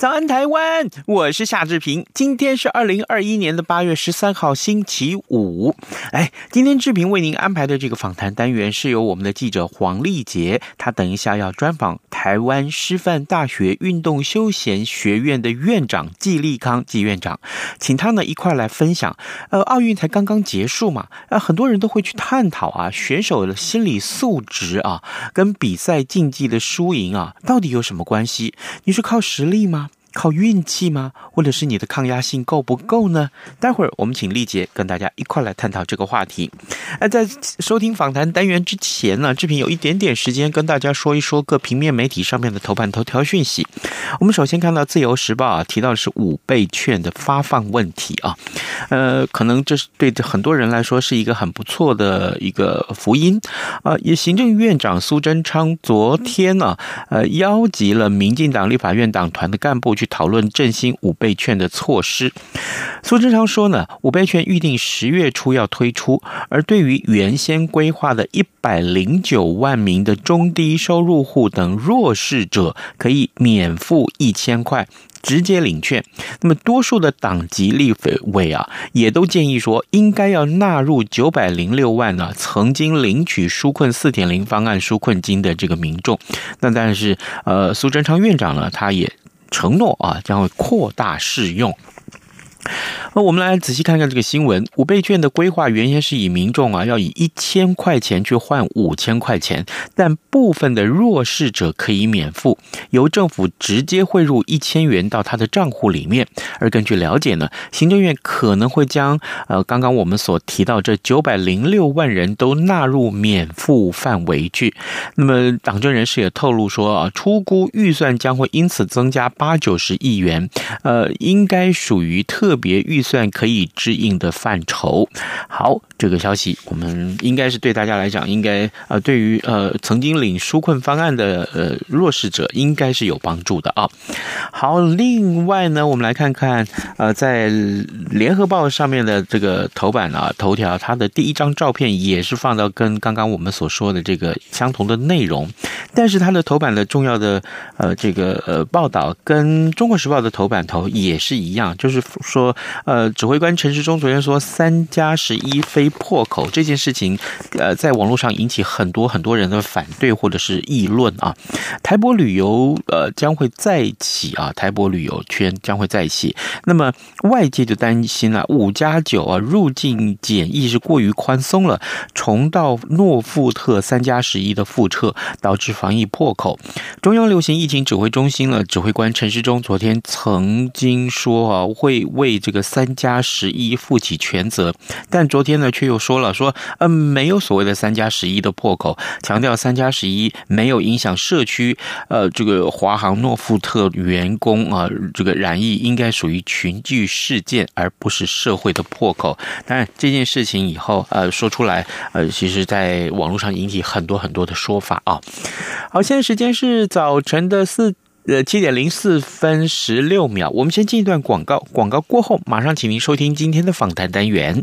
早安，台湾！我是夏志平。今天是二零二一年的八月十三号，星期五。哎，今天志平为您安排的这个访谈单元是由我们的记者黄丽杰，他等一下要专访台湾师范大学运动休闲学院的院长纪立康纪院长，请他呢一块来分享。呃，奥运才刚刚结束嘛，呃，很多人都会去探讨啊，选手的心理素质啊，跟比赛竞技的输赢啊，到底有什么关系？你是靠实力吗？靠运气吗？或者是你的抗压性够不够呢？待会儿我们请丽姐跟大家一块来探讨这个话题。而在收听访谈单元之前呢，志平有一点点时间跟大家说一说各平面媒体上面的头版头条讯息。我们首先看到《自由时报》啊，提到的是五倍券的发放问题啊，呃，可能这是对很多人来说是一个很不错的一个福音啊。也行政院长苏贞昌昨天呢，呃，邀集了民进党立法院党团的干部。去讨论振兴五倍券的措施。苏贞昌说呢，五倍券预定十月初要推出，而对于原先规划的一百零九万名的中低收入户等弱势者，可以免付一千块，直接领券。那么多数的党籍立委啊，也都建议说，应该要纳入九百零六万呢、曾经领取纾困四点零方案纾困金的这个民众。那但是呃，苏贞昌院长呢，他也。承诺啊，将会扩大适用。那我们来仔细看看这个新闻。五倍券的规划原先是以民众啊要以一千块钱去换五千块钱，但部分的弱势者可以免付，由政府直接汇入一千元到他的账户里面。而根据了解呢，行政院可能会将呃刚刚我们所提到这九百零六万人都纳入免付范围去。那么党政人士也透露说啊，出估预算将会因此增加八九十亿元，呃，应该属于特别预。算可以支应的范畴。好，这个消息我们应该是对大家来讲，应该呃，对于呃曾经领纾困方案的呃弱势者，应该是有帮助的啊。好，另外呢，我们来看看呃，在联合报上面的这个头版啊头条，它的第一张照片也是放到跟刚刚我们所说的这个相同的内容，但是它的头版的重要的呃这个呃报道跟中国时报的头版头也是一样，就是说。呃，指挥官陈时中昨天说“三加十一非破口”这件事情，呃，在网络上引起很多很多人的反对或者是议论啊。台博旅游呃将会再起啊，台博旅游圈将会再起。那么外界就担心啊，五加九啊入境检疫是过于宽松了，重蹈诺富特“三加十一”的覆辙，导致防疫破口。中央流行疫情指挥中心呢，指挥官陈时中昨天曾经说啊，会为这个三。加十一负起全责，但昨天呢却却又说了说，嗯、呃，没有所谓的三加十一的破口，强调三加十一没有影响社区，呃，这个华航诺富特员工啊、这个染疫应该属于群聚事件，而不是社会的破口。但这件事情以后呃说出来，呃，其实在网络上引起很多很多的说法啊。好，现在时间是早晨的四。呃，七点零四分十六秒，我们先进一段广告。广告过后，马上请您收听今天的访谈单元。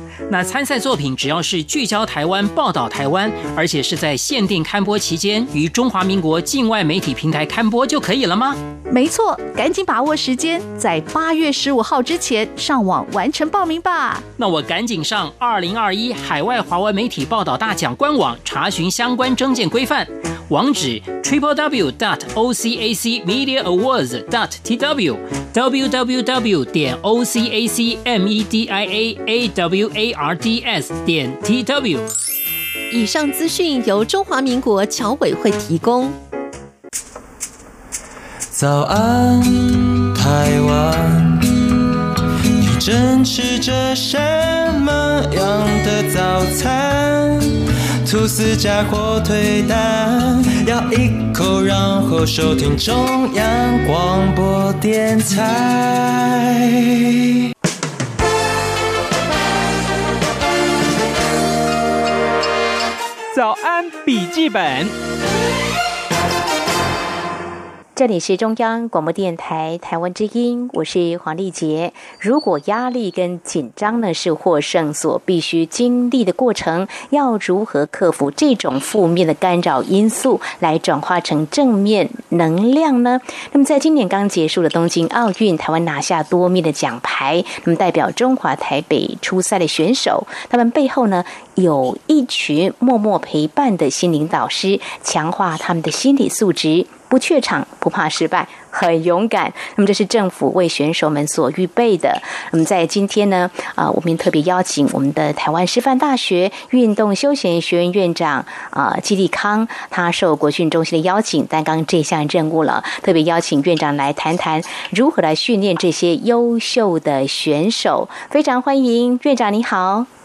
那参赛作品只要是聚焦台湾、报道台湾，而且是在限定刊播期间于中华民国境外媒体平台刊播就可以了吗？没错，赶紧把握时间，在八月十五号之前上网完成报名吧。那我赶紧上二零二一海外华文媒体报道大奖官网查询相关征件规范，网址 triple w dot o c a c media awards dot t w w w w 点 o c a c m e d i a a w a r d s 点 t w。以上资讯由中华民国侨委会提供。早安，台湾，你正吃着什么样的早餐？吐司加火腿蛋，咬一口，然后收听中央广播电台。早安，笔记本。这里是中央广播电台台湾之音，我是黄丽杰。如果压力跟紧张呢是获胜所必须经历的过程，要如何克服这种负面的干扰因素，来转化成正面能量呢？那么，在今年刚结束的东京奥运，台湾拿下多面的奖牌。那么，代表中华台北出赛的选手，他们背后呢有一群默默陪伴的心灵导师，强化他们的心理素质。不怯场，不怕失败，很勇敢。那么这是政府为选手们所预备的。那么在今天呢，啊、我们特别邀请我们的台湾师范大学运动休闲学院院长啊季立康，他受国训中心的邀请，担当这项任务了。特别邀请院长来谈谈如何来训练这些优秀的选手。非常欢迎院长，你好。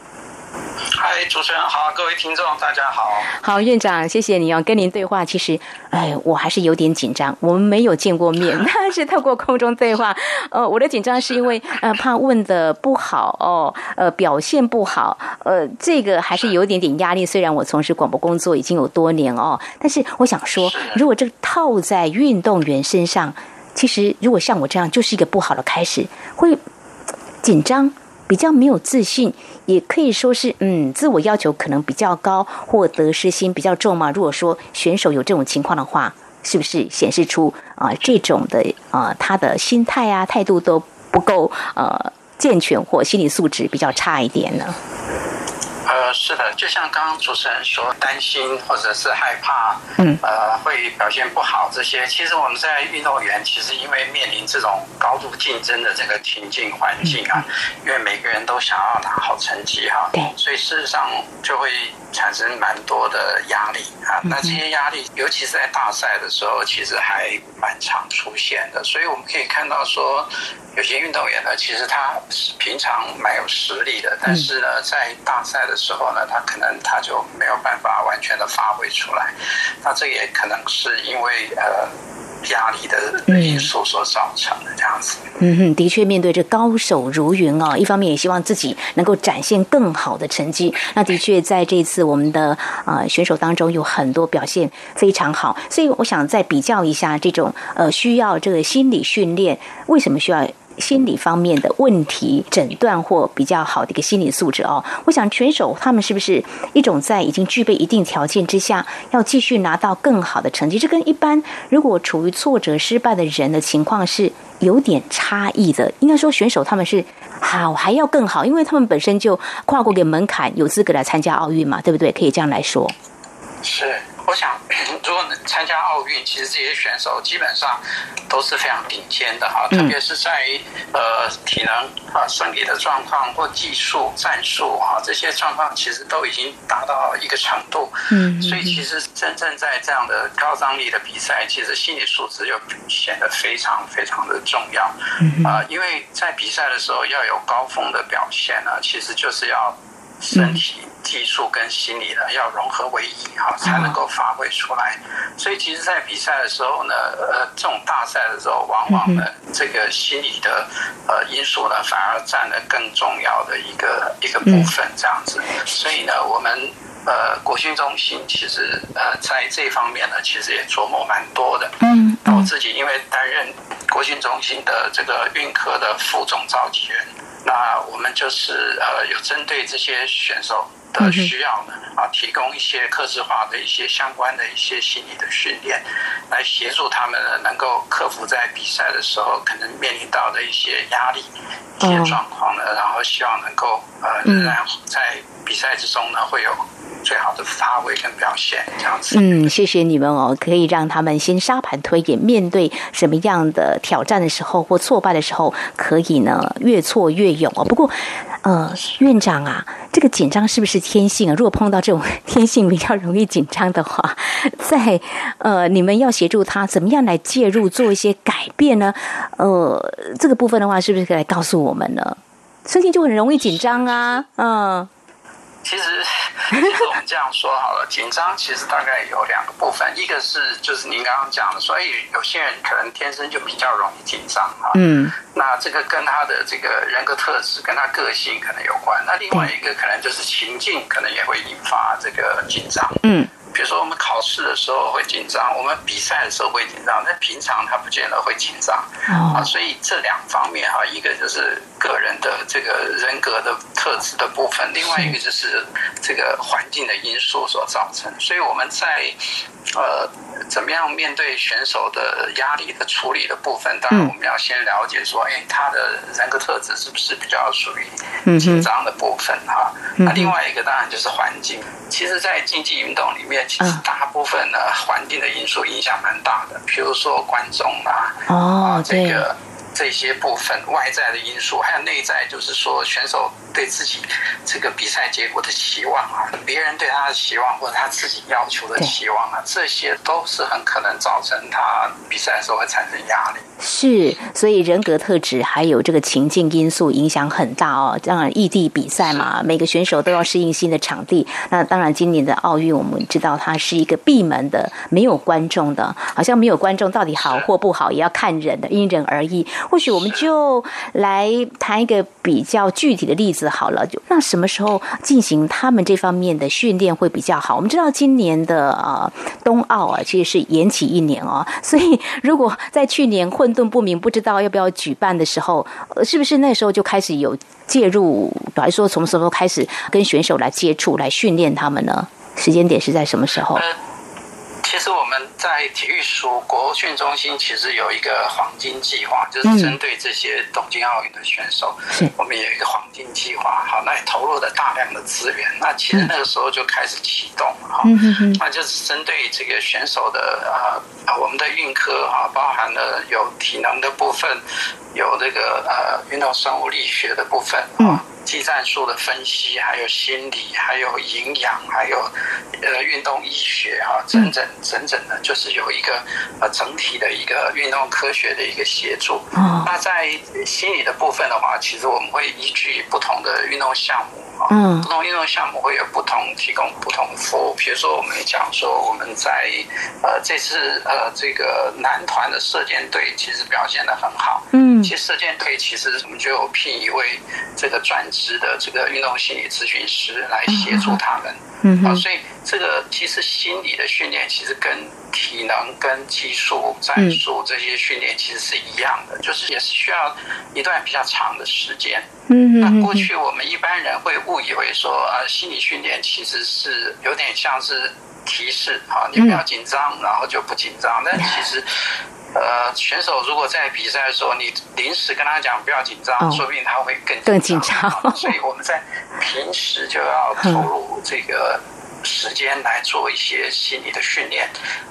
嗨，主持人好，各位听众大家好。好，院长，谢谢你哦。跟您对话，其实，哎，我还是有点紧张。我们没有见过面，但是透过空中对话，呃，我的紧张是因为呃怕问的不好哦，呃表现不好，呃这个还是有点点压力。虽然我从事广播工作已经有多年哦，但是我想说，如果这个套在运动员身上，其实如果像我这样，就是一个不好的开始，会紧张。比较没有自信，也可以说是嗯，自我要求可能比较高，或得失心比较重嘛。如果说选手有这种情况的话，是不是显示出啊、这种的啊、他的心态啊态度都不够呃健全，或心理素质比较差一点呢？呃，是的，就像刚刚主持人说，担心或者是害怕，嗯，呃，会表现不好这些，其实我们在运动员其实因为面临这种高度竞争的这个情境环境啊，因为每个人都想要拿好成绩哈，对，所以事实上就会产生蛮多的压力啊。那这些压力，尤其是在大赛的时候，其实还蛮常出现的。所以我们可以看到说，有些运动员呢，其实他平常蛮有实力的，但是呢，在大赛的时候呢，他可能他就没有办法完全的发挥出来，那这也可能是因为呃压力的因素所造成的这样子。嗯哼，的确面对着高手如云哦，一方面也希望自己能够展现更好的成绩。那的确在这次我们的呃选手当中有很多表现非常好，所以我想再比较一下这种呃需要这个心理训练，为什么需要？心理方面的问题诊断或比较好的一个心理素质哦，我想选手他们是不是一种在已经具备一定条件之下，要继续拿到更好的成绩？这跟一般如果处于挫折失败的人的情况是有点差异的。应该说选手他们是好还要更好，因为他们本身就跨过个门槛，有资格来参加奥运嘛，对不对？可以这样来说。是。我想，如果能参加奥运，其实这些选手基本上都是非常顶尖的哈，特别是在于呃体能啊、身体的状况或技术战术啊这些状况，其实都已经达到一个程度。嗯，所以其实真正在这样的高张力的比赛，其实心理素质又显得非常非常的重要。啊，因为在比赛的时候要有高峰的表现呢，其实就是要身体。技术跟心理呢要融合为一哈，才能够发挥出来。所以其实，在比赛的时候呢，呃，这种大赛的时候，往往呢，这个心理的呃因素呢，反而占了更重要的一个一个部分，这样子。所以呢，我们呃国训中心其实呃在这方面呢，其实也琢磨蛮多的。嗯，那我自己因为担任国训中心的这个运科的副总召集人。那我们就是呃有针对这些选手的需要呢，啊，提供一些客制化的一些相关的一些心理的训练，来协助他们呢，能够克服在比赛的时候可能面临到的一些压力、一些状况呢，然后希望能够呃仍然在比赛之中呢会有。最好的发挥跟表现，这样子。嗯，谢谢你们哦，可以让他们先沙盘推演，面对什么样的挑战的时候或挫败的时候，可以呢越挫越勇哦。不过，呃，院长啊，这个紧张是不是天性啊？如果碰到这种天性比较容易紧张的话，在呃，你们要协助他怎么样来介入做一些改变呢？呃，这个部分的话，是不是可以来告诉我们呢？身体就很容易紧张啊，嗯。其实，其实我们这样说好了，紧张其实大概有两个部分，一个是就是您刚刚讲的，所以有些人可能天生就比较容易紧张啊。嗯。那这个跟他的这个人格特质、跟他个性可能有关。那另外一个可能就是情境，可能也会引发这个紧张。嗯。比如说我们考试的时候会紧张，我们比赛的时候会紧张，但平常他不见得会紧张。啊，所以这两方面哈，一个就是个人的这个人格的特质的部分，另外一个就是这个环境的因素所造成。所以我们在呃。怎么样面对选手的压力的处理的部分？当然，我们要先了解说，哎，他的人格特质是不是比较属于紧张的部分哈？那另外一个当然就是环境。其实，在竞技运动里面，其实大部分呢，环境的因素影响蛮大的。比如说观众啊，哦，这个。这些部分外在的因素，还有内在，就是说选手对自己这个比赛结果的期望啊，别人对他的期望，或者他自己要求的期望啊，这些都是很可能造成他比赛的时候会产生压力。是，所以人格特质还有这个情境因素影响很大哦。当然，异地比赛嘛，每个选手都要适应新的场地。那当然，今年的奥运我们知道它是一个闭门的，没有观众的，好像没有观众到底好或不好，也要看人的，因人而异。或许我们就来谈一个比较具体的例子好了。就那什么时候进行他们这方面的训练会比较好？我们知道今年的呃冬奥啊，其实是延期一年哦。所以如果在去年混沌不明，不知道要不要举办的时候，是不是那时候就开始有介入？来说从什么时候开始跟选手来接触、来训练他们呢？时间点是在什么时候？其实我们在体育署国训中心其实有一个黄金计划，就是针对这些东京奥运的选手，嗯、我们有一个黄金计划。好，那也投入了大量的资源。那其实那个时候就开始启动哈，那就是针对这个选手的啊，我们的运科啊，包含了有体能的部分，有这个呃运动生物力学的部分啊。技战术的分析，还有心理，还有营养，还有呃运动医学啊，整整整整的，就是有一个呃整体的一个运动科学的一个协助。那在心理的部分的话，其实我们会依据不同的运动项目啊，不同运动项目会有不同提供不同服务。比如说，我们讲说我们在呃这次呃这个男团的射箭队其实表现的很好。嗯，其实射箭队其实我们就有聘一位这个专。的这个运动心理咨询师来协助他们，嗯啊，所以这个其实心理的训练其实跟体能、跟技术、战术这些训练其实是一样的，就是也是需要一段比较长的时间。嗯，那过去我们一般人会误以为说，啊，心理训练其实是有点像是提示啊，你不要紧张，然后就不紧张，但其实。呃，选手如果在比赛的时候，你临时跟他讲不要紧张，说不定他会更更紧张。所以我们在平时就要投入这个时间来做一些心理的训练，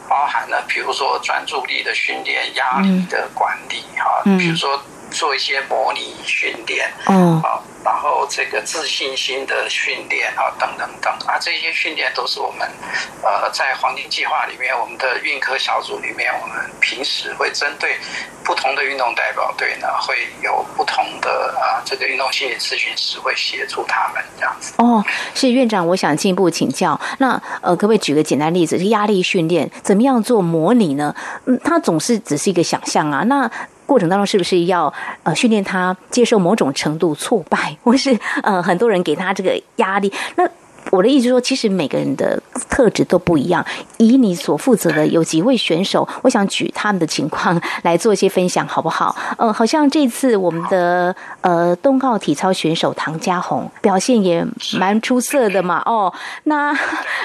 包含了比如说专注力的训练、压力的管理哈，比如说做一些模拟训练，嗯，好。然后这个自信心的训练啊，等等等啊，这些训练都是我们呃在黄金计划里面，我们的运科小组里面，我们平时会针对不同的运动代表队呢，会有不同的啊这个运动心理咨询师会协助他们这样子。哦，是院长，我想进一步请教，那呃可不可以举个简单例子，是压力训练怎么样做模拟呢？嗯，它总是只是一个想象啊，那。过程当中是不是要呃训练他接受某种程度挫败，或是呃很多人给他这个压力？那我的意思是说，其实每个人的特质都不一样。以你所负责的有几位选手，我想举他们的情况来做一些分享，好不好？嗯、呃，好像这次我们的呃东奥体操选手唐佳红表现也蛮出色的嘛。哦，那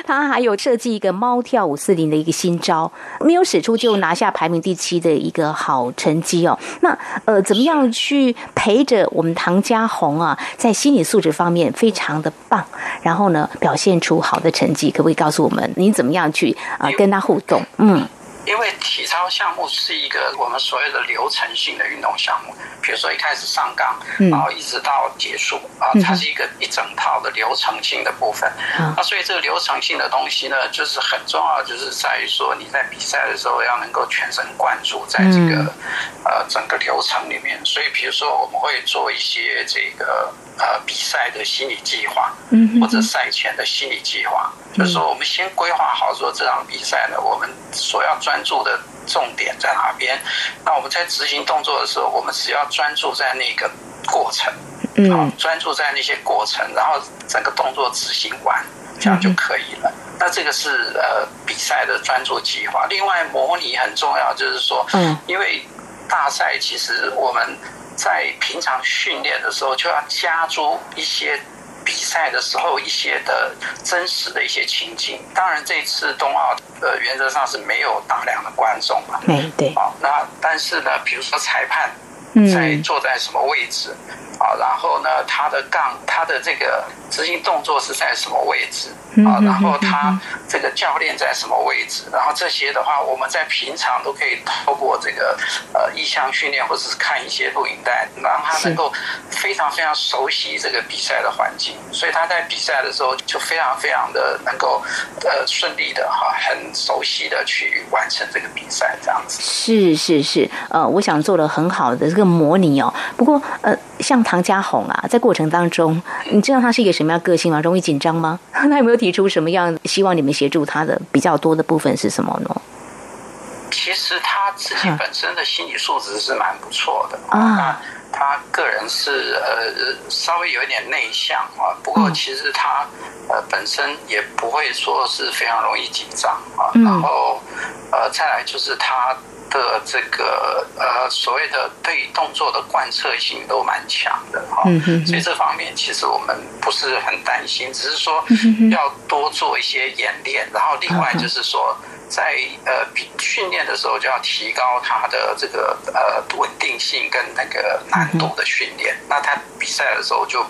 他还有设计一个猫跳五四零的一个新招，没有使出就拿下排名第七的一个好成绩哦。那呃，怎么样去陪着我们唐佳红啊，在心理素质方面非常的棒，然后呢，表现出好的成绩，可不可以告诉我们你怎么样去啊、呃、跟他互动？嗯。因为体操项目是一个我们所谓的流程性的运动项目，比如说一开始上杠，然后一直到结束啊，它是一个一整套的流程性的部分。那所以这个流程性的东西呢，就是很重要，就是在于说你在比赛的时候要能够全神贯注在这个呃整个流程里面。所以比如说我们会做一些这个呃比赛的心理计划，嗯或者赛前的心理计划，就是说我们先规划好说这场比赛呢，我们所要专注的重点在哪边？那我们在执行动作的时候，我们只要专注在那个过程，嗯，专注在那些过程，然后整个动作执行完，这样就可以了。那这个是呃比赛的专注计划。另外，模拟很重要，就是说，嗯，因为大赛其实我们在平常训练的时候就要加注一些。比赛的时候，一些的真实的一些情景。当然，这次冬奥呃，原则上是没有大量的观众嘛。对对。好，那但是呢，比如说裁判在坐在什么位置啊？然后呢，他的杠，他的这个执行动作是在什么位置？啊，然后他这个教练在什么位置？然后这些的话，我们在平常都可以透过这个呃意向训练，或者是看一些录影带，让他能够非常非常熟悉这个比赛的环境，所以他在比赛的时候就非常非常的能够呃顺利的哈，很熟悉的去完成这个比赛这样子。是是是，呃，我想做了很好的这个模拟哦。不过呃，像唐家红啊，在过程当中，你知道他是一个什么样个性吗？容易紧张吗？他有没有？提出什么样希望你们协助他的比较多的部分是什么呢？其实他自己本身的心理素质是蛮不错的啊。他个人是呃稍微有一点内向啊，不过其实他呃本身也不会说是非常容易紧张啊。然后呃再来就是他。的这个呃所谓的对动作的贯彻性都蛮强的哈，所以这方面其实我们不是很担心，只是说要多做一些演练，然后另外就是说。在呃训练的时候就要提高他的这个呃稳定性跟那个难度的训练，那他比赛的时候就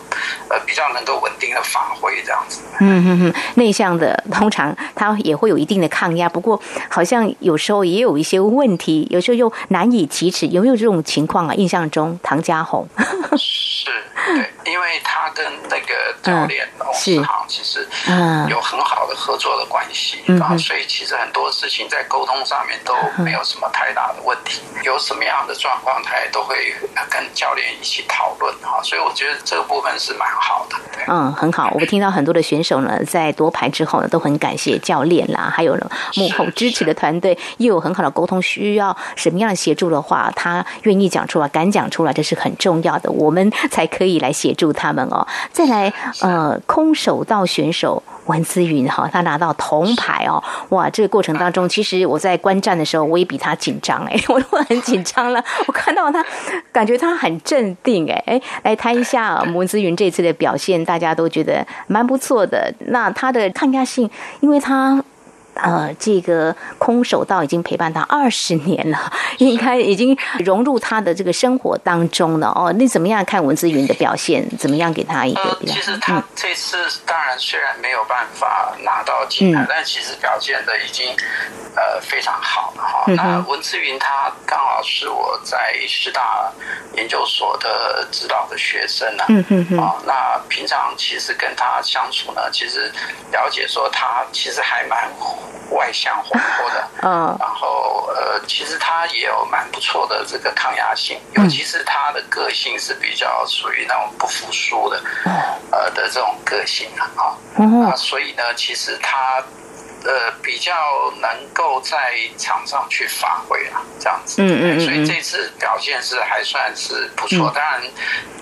呃比较能够稳定的发挥这样子。嗯哼哼，内向的通常他也会有一定的抗压，不过好像有时候也有一些问题，有时候又难以启齿，有没有这种情况啊？印象中唐家红是，对，因为他跟那个教练龙世航其实有很好的合作的关系，然后所以其实很多。事情在沟通上面都没有什么太大的问题，有什么样的状况，他也都会跟教练一起讨论哈，所以我觉得这个部分是蛮好的。对嗯，很好。我听到很多的选手呢，在夺牌之后呢，都很感谢教练啦，还有呢幕后支持的团队，又有很好的沟通，需要什么样的协助的话，他愿意讲出来，敢讲出来，这是很重要的，我们才可以来协助他们哦。再来，呃，空手道选手。文姿云哈，他拿到铜牌哦，哇！这个过程当中，其实我在观战的时候，我也比他紧张哎，我都很紧张了。我看到他，感觉他很镇定哎哎，来谈一下文姿云这次的表现，大家都觉得蛮不错的。那他的抗压性，因为他。呃，这个空手道已经陪伴他二十年了，应该已经融入他的这个生活当中了。哦，你怎么样看文姿云的表现？怎么样给他一个比较？其实他这次当然虽然没有办法拿到金牌，嗯、但其实表现的已经呃非常好了哈。那文姿云他刚好是我在师大研究所的指导的学生呢。嗯嗯嗯。啊，那平常其实跟他相处呢，其实了解说他其实还蛮。外向活泼的，嗯，然后呃，其实他也有蛮不错的这个抗压性，尤其是他的个性是比较属于那种不服输的，呃的这种个性啊，啊，所以呢，其实他呃比较能够在场上去发挥啊，这样子，嗯嗯，所以这次表现是还算是不错，当然，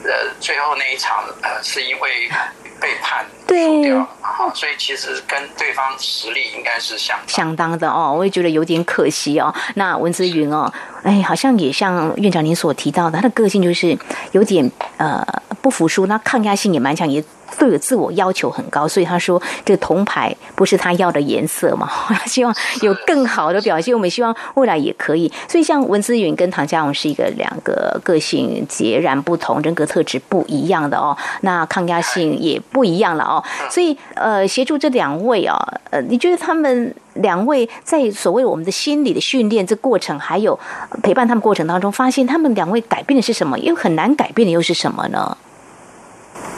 呃，最后那一场呃是因为。被判输掉了嘛，所以其实跟对方实力应该是相当相当的哦，我也觉得有点可惜哦。那文姿云哦，哎，好像也像院长您所提到的，他的个性就是有点呃不服输，那抗压性也蛮强，也。对自我要求很高，所以他说这个铜牌不是他要的颜色嘛，希望有更好的表现。我们希望未来也可以。所以像文思云跟唐家荣是一个两个个性截然不同、人格特质不一样的哦，那抗压性也不一样了哦。所以呃，协助这两位啊、哦，呃，你觉得他们两位在所谓我们的心理的训练这过程，还有陪伴他们过程当中，发现他们两位改变的是什么？又很难改变的又是什么呢？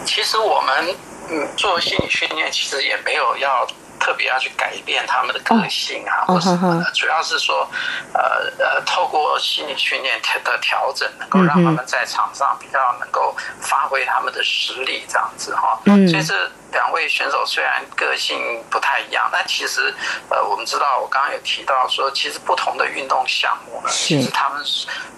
其实我们嗯做心理训练，其实也没有要特别要去改变他们的个性啊，或什么的，主要是说，呃呃，透过心理训练的调整，能够让他们在场上比较能够发挥他们的实力，这样子哈。所以这。两位选手虽然个性不太一样，但其实，呃，我们知道，我刚刚有提到说，其实不同的运动项目呢，其实他们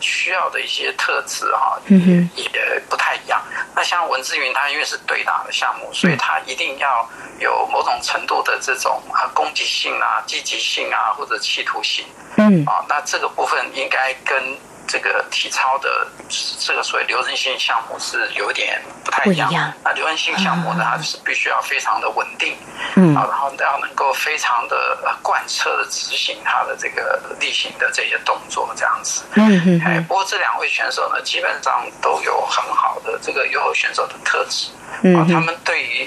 需要的一些特质哈，也也不太一样。那像文志云，他因为是对打的项目，所以他一定要有某种程度的这种啊攻击性啊、积极性啊或者企图性。嗯，啊，那这个部分应该跟。这个体操的这个所谓流动性项目是有点不太一样。那流动性项目呢，它是必须要非常的稳定，嗯，然后要能够非常的贯彻的执行它的这个例行的这些动作，这样子。嗯嗯。哎，不过这两位选手呢，基本上都有很好的这个优秀选手的特质，啊，他们对于。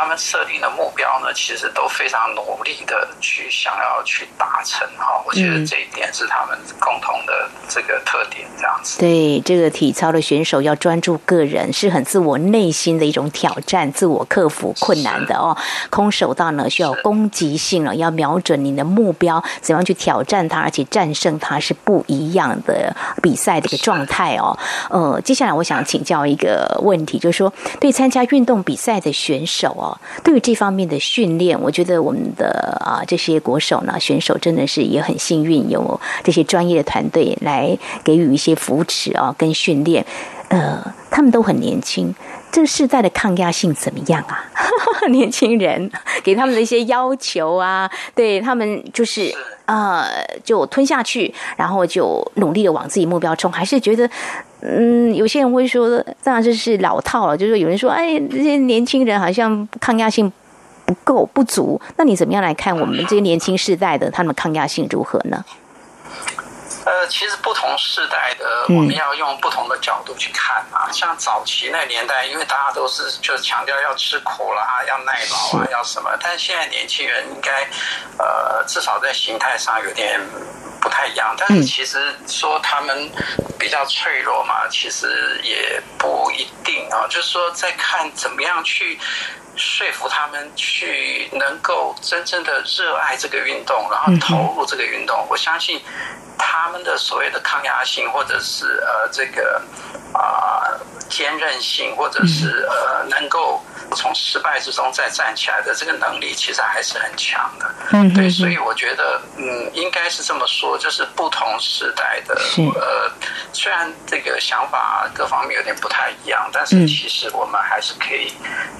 他们设定的目标呢，其实都非常努力的去想要去达成哈。我觉得这一点是他们共同的这个特点，这样子。对，这个体操的选手要专注个人，是很自我内心的一种挑战，自我克服困难的哦。空手道呢，需要攻击性了，要瞄准你的目标，怎样去挑战它，而且战胜它是不一样的比赛的一个状态哦。呃，接下来我想请教一个问题，就是说，对参加运动比赛的选手。哦，对于这方面的训练，我觉得我们的啊这些国手呢，选手真的是也很幸运，有这些专业的团队来给予一些扶持啊，跟训练。呃，他们都很年轻，这个世代的抗压性怎么样啊？年轻人给他们的一些要求啊，对他们就是呃，就吞下去，然后就努力的往自己目标冲，还是觉得。嗯，有些人会说，当然这是老套了。就是，有人说，哎，这些年轻人好像抗压性不够不足。那你怎么样来看我们这些年轻世代的他们抗压性如何呢？呃，其实不同世代的，我们要用不同的角度去看啊。嗯、像早期那年代，因为大家都是就强调要吃苦啦，要耐劳啊，要什么。但是现在年轻人应该，呃，至少在形态上有点。不太一样，但是其实说他们比较脆弱嘛，其实也不一定啊。就是说，在看怎么样去说服他们去能够真正的热爱这个运动，然后投入这个运动。我相信他们的所谓的抗压性，或者是呃这个啊坚韧性，或者是呃能够。从失败之中再站起来的这个能力，其实还是很强的。嗯，对，所以我觉得，嗯，应该是这么说，就是不同时代的，呃，虽然这个想法各方面有点不太一样，但是其实我们还是可以，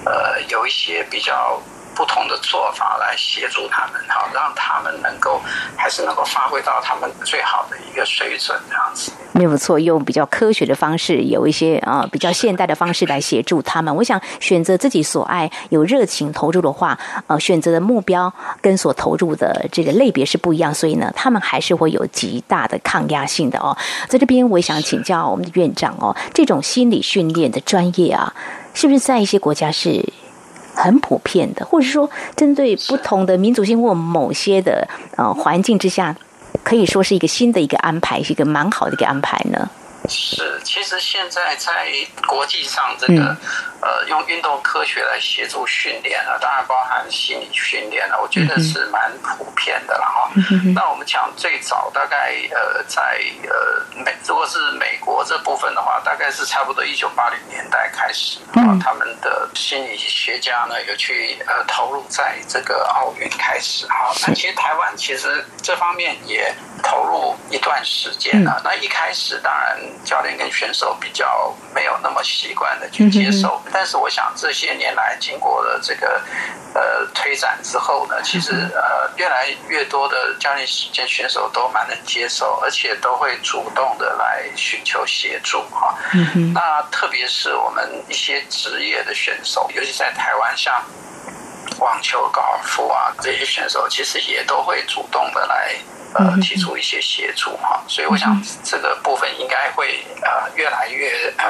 呃，有一些比较。不同的做法来协助他们，好让他们能够还是能够发挥到他们最好的一个水准，这样子。没有错，用比较科学的方式，有一些啊比较现代的方式来协助他们。我想选择自己所爱、有热情投入的话，呃，选择的目标跟所投入的这个类别是不一样，所以呢，他们还是会有极大的抗压性的哦。在这边，我也想请教我们的院长哦，这种心理训练的专业啊，是不是在一些国家是？很普遍的，或者说针对不同的民族性或某些的呃环境之下，可以说是一个新的一个安排，是一个蛮好的一个安排呢。是，其实现在在国际上，这个、嗯、呃，用运动科学来协助训练啊，当然包含心理训练了，我觉得是蛮普遍的了哈。嗯、那我们讲最早大概呃，在呃美，如果是美国这部分的话，大概是差不多一九八零年代开始啊，他们的心理学家呢有去呃投入在这个奥运开始哈。那其实台湾其实这方面也投入一段时间了。那一开始当然。教练跟选手比较没有那么习惯的去接受但是我想这些年来经过了这个呃推展之后呢，其实呃越来越多的教练兼选手都蛮能接受，而且都会主动的来寻求协助哈。那特别是我们一些职业的选手，尤其在台湾，像网球、高尔夫啊这些选手，其实也都会主动的来。呃，提出一些协助哈，所以我想这个部分应该会呃越来越呃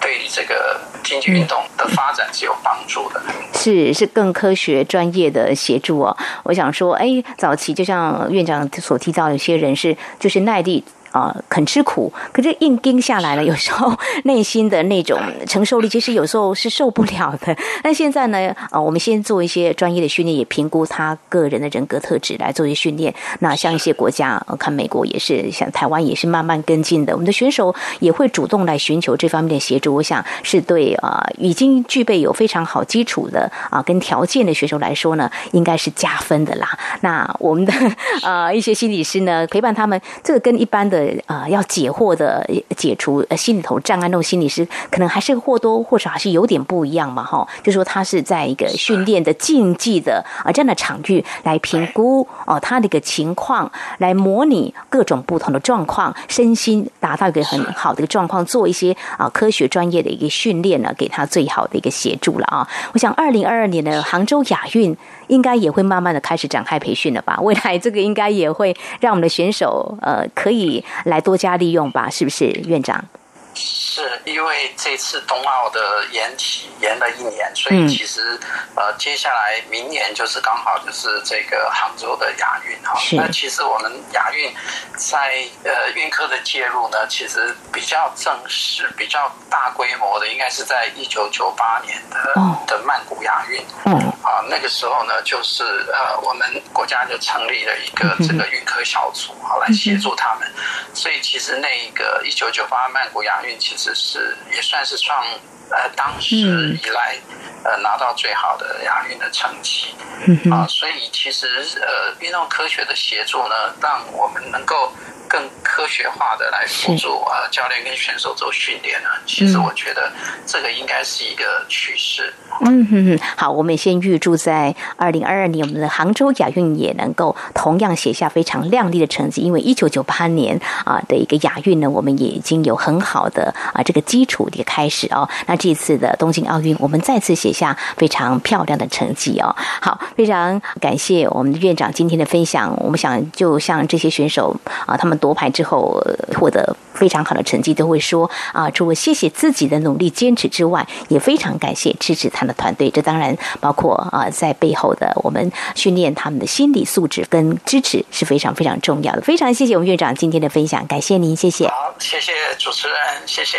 对这个竞技运动的发展是有帮助的。是是更科学专业的协助哦。我想说，哎，早期就像院长所提到，有些人是就是耐力。啊，肯吃苦，可是硬盯下来了，有时候内心的那种 承受力，其实有时候是受不了的。那现在呢，啊，我们先做一些专业的训练，也评估他个人的人格特质来做一些训练。那像一些国家，看美国也是，像台湾也是慢慢跟进的。我们的选手也会主动来寻求这方面的协助。我想是对啊，已经具备有非常好基础的啊跟条件的选手来说呢，应该是加分的啦。那我们的啊 一些心理师呢，陪伴他们，这个跟一般的。呃，要解惑的解除呃心里头障碍，那种心理师可能还是或多或少还是有点不一样嘛，哈。就说他是在一个训练的竞技的啊这样的场域来评估哦他的一个情况，来模拟各种不同的状况，身心达到一个很好的一个状况，做一些啊科学专业的一个训练呢，给他最好的一个协助了啊。我想二零二二年的杭州亚运。应该也会慢慢的开始展开培训了吧？未来这个应该也会让我们的选手呃可以来多加利用吧？是不是院长？是因为这次冬奥的延期延了一年，所以其实呃接下来明年就是刚好就是这个杭州的亚运哈。那其实我们亚运在呃运科的介入呢，其实比较正式、比较大规模的，应该是在一九九八年的的曼谷亚运。嗯啊，那个时候呢，就是呃我们国家就成立了一个这个运科小组，好来协助他们。所以其实那个一九九八曼谷亚运其实是也算是创呃当时以来呃拿到最好的亚运的成绩。啊，所以其实呃运动科学的协助呢，让我们能够更科学化的来辅助呃教练跟选手做训练呢，其实我觉得这个应该是一个趋势。嗯哼哼，好，我们先预祝在二零二二年我们的杭州亚运也能够同样写下非常亮丽的成绩，因为一九九八年啊的一个亚运呢，我们也已经有很好的啊这个基础的开始哦。那这次的东京奥运，我们再次写下非常漂亮的成绩哦。好，非常感谢我们的院长今天的分享。我们想就像这些选手啊，他们。夺牌之后获得非常好的成绩，都会说啊，除了谢谢自己的努力坚持之外，也非常感谢支持他的团队。这当然包括啊，在背后的我们训练他们的心理素质跟支持是非常非常重要的。非常谢谢我们院长今天的分享，感谢您，谢谢。好，谢谢主持人，谢谢。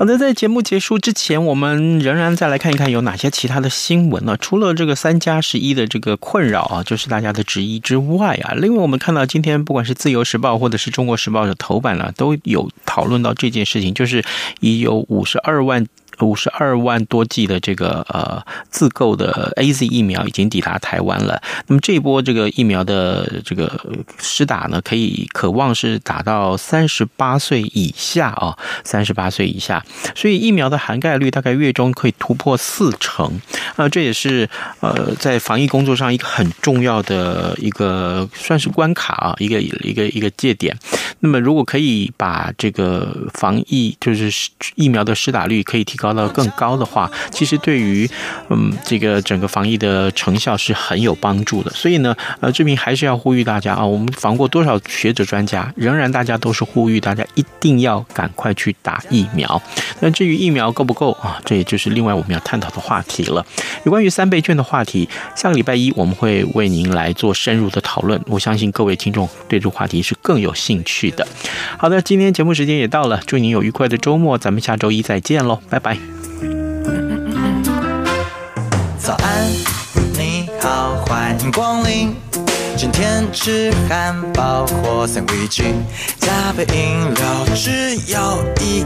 好的，在节目结束之前，我们仍然再来看一看有哪些其他的新闻呢？除了这个三加十一的这个困扰啊，就是大家的质疑之外啊，另外我们看到今天不管是自由时报或者是中国时报的头版呢，都有讨论到这件事情，就是已有五十二万。五十二万多剂的这个呃自购的 AZ 疫苗已经抵达台湾了。那么这一波这个疫苗的这个施打呢，可以渴望是打到三十八岁以下啊，三十八岁以下。所以疫苗的涵盖率大概月中可以突破四成。那这也是呃在防疫工作上一个很重要的一个算是关卡啊，一个一个一个界点。那么如果可以把这个防疫就是疫苗的施打率可以提高。到更高的话，其实对于嗯这个整个防疫的成效是很有帮助的。所以呢，呃，这边还是要呼吁大家啊，我们防过多少学者专家，仍然大家都是呼吁大家一定要赶快去打疫苗。那至于疫苗够不够啊，这也就是另外我们要探讨的话题了。有关于三倍券的话题，下个礼拜一我们会为您来做深入的讨论。我相信各位听众对这个话题是更有兴趣的。好的，今天节目时间也到了，祝您有愉快的周末，咱们下周一再见喽，拜拜。早安，你好，欢迎光临。今天吃汉堡或三味治，加杯饮料只要一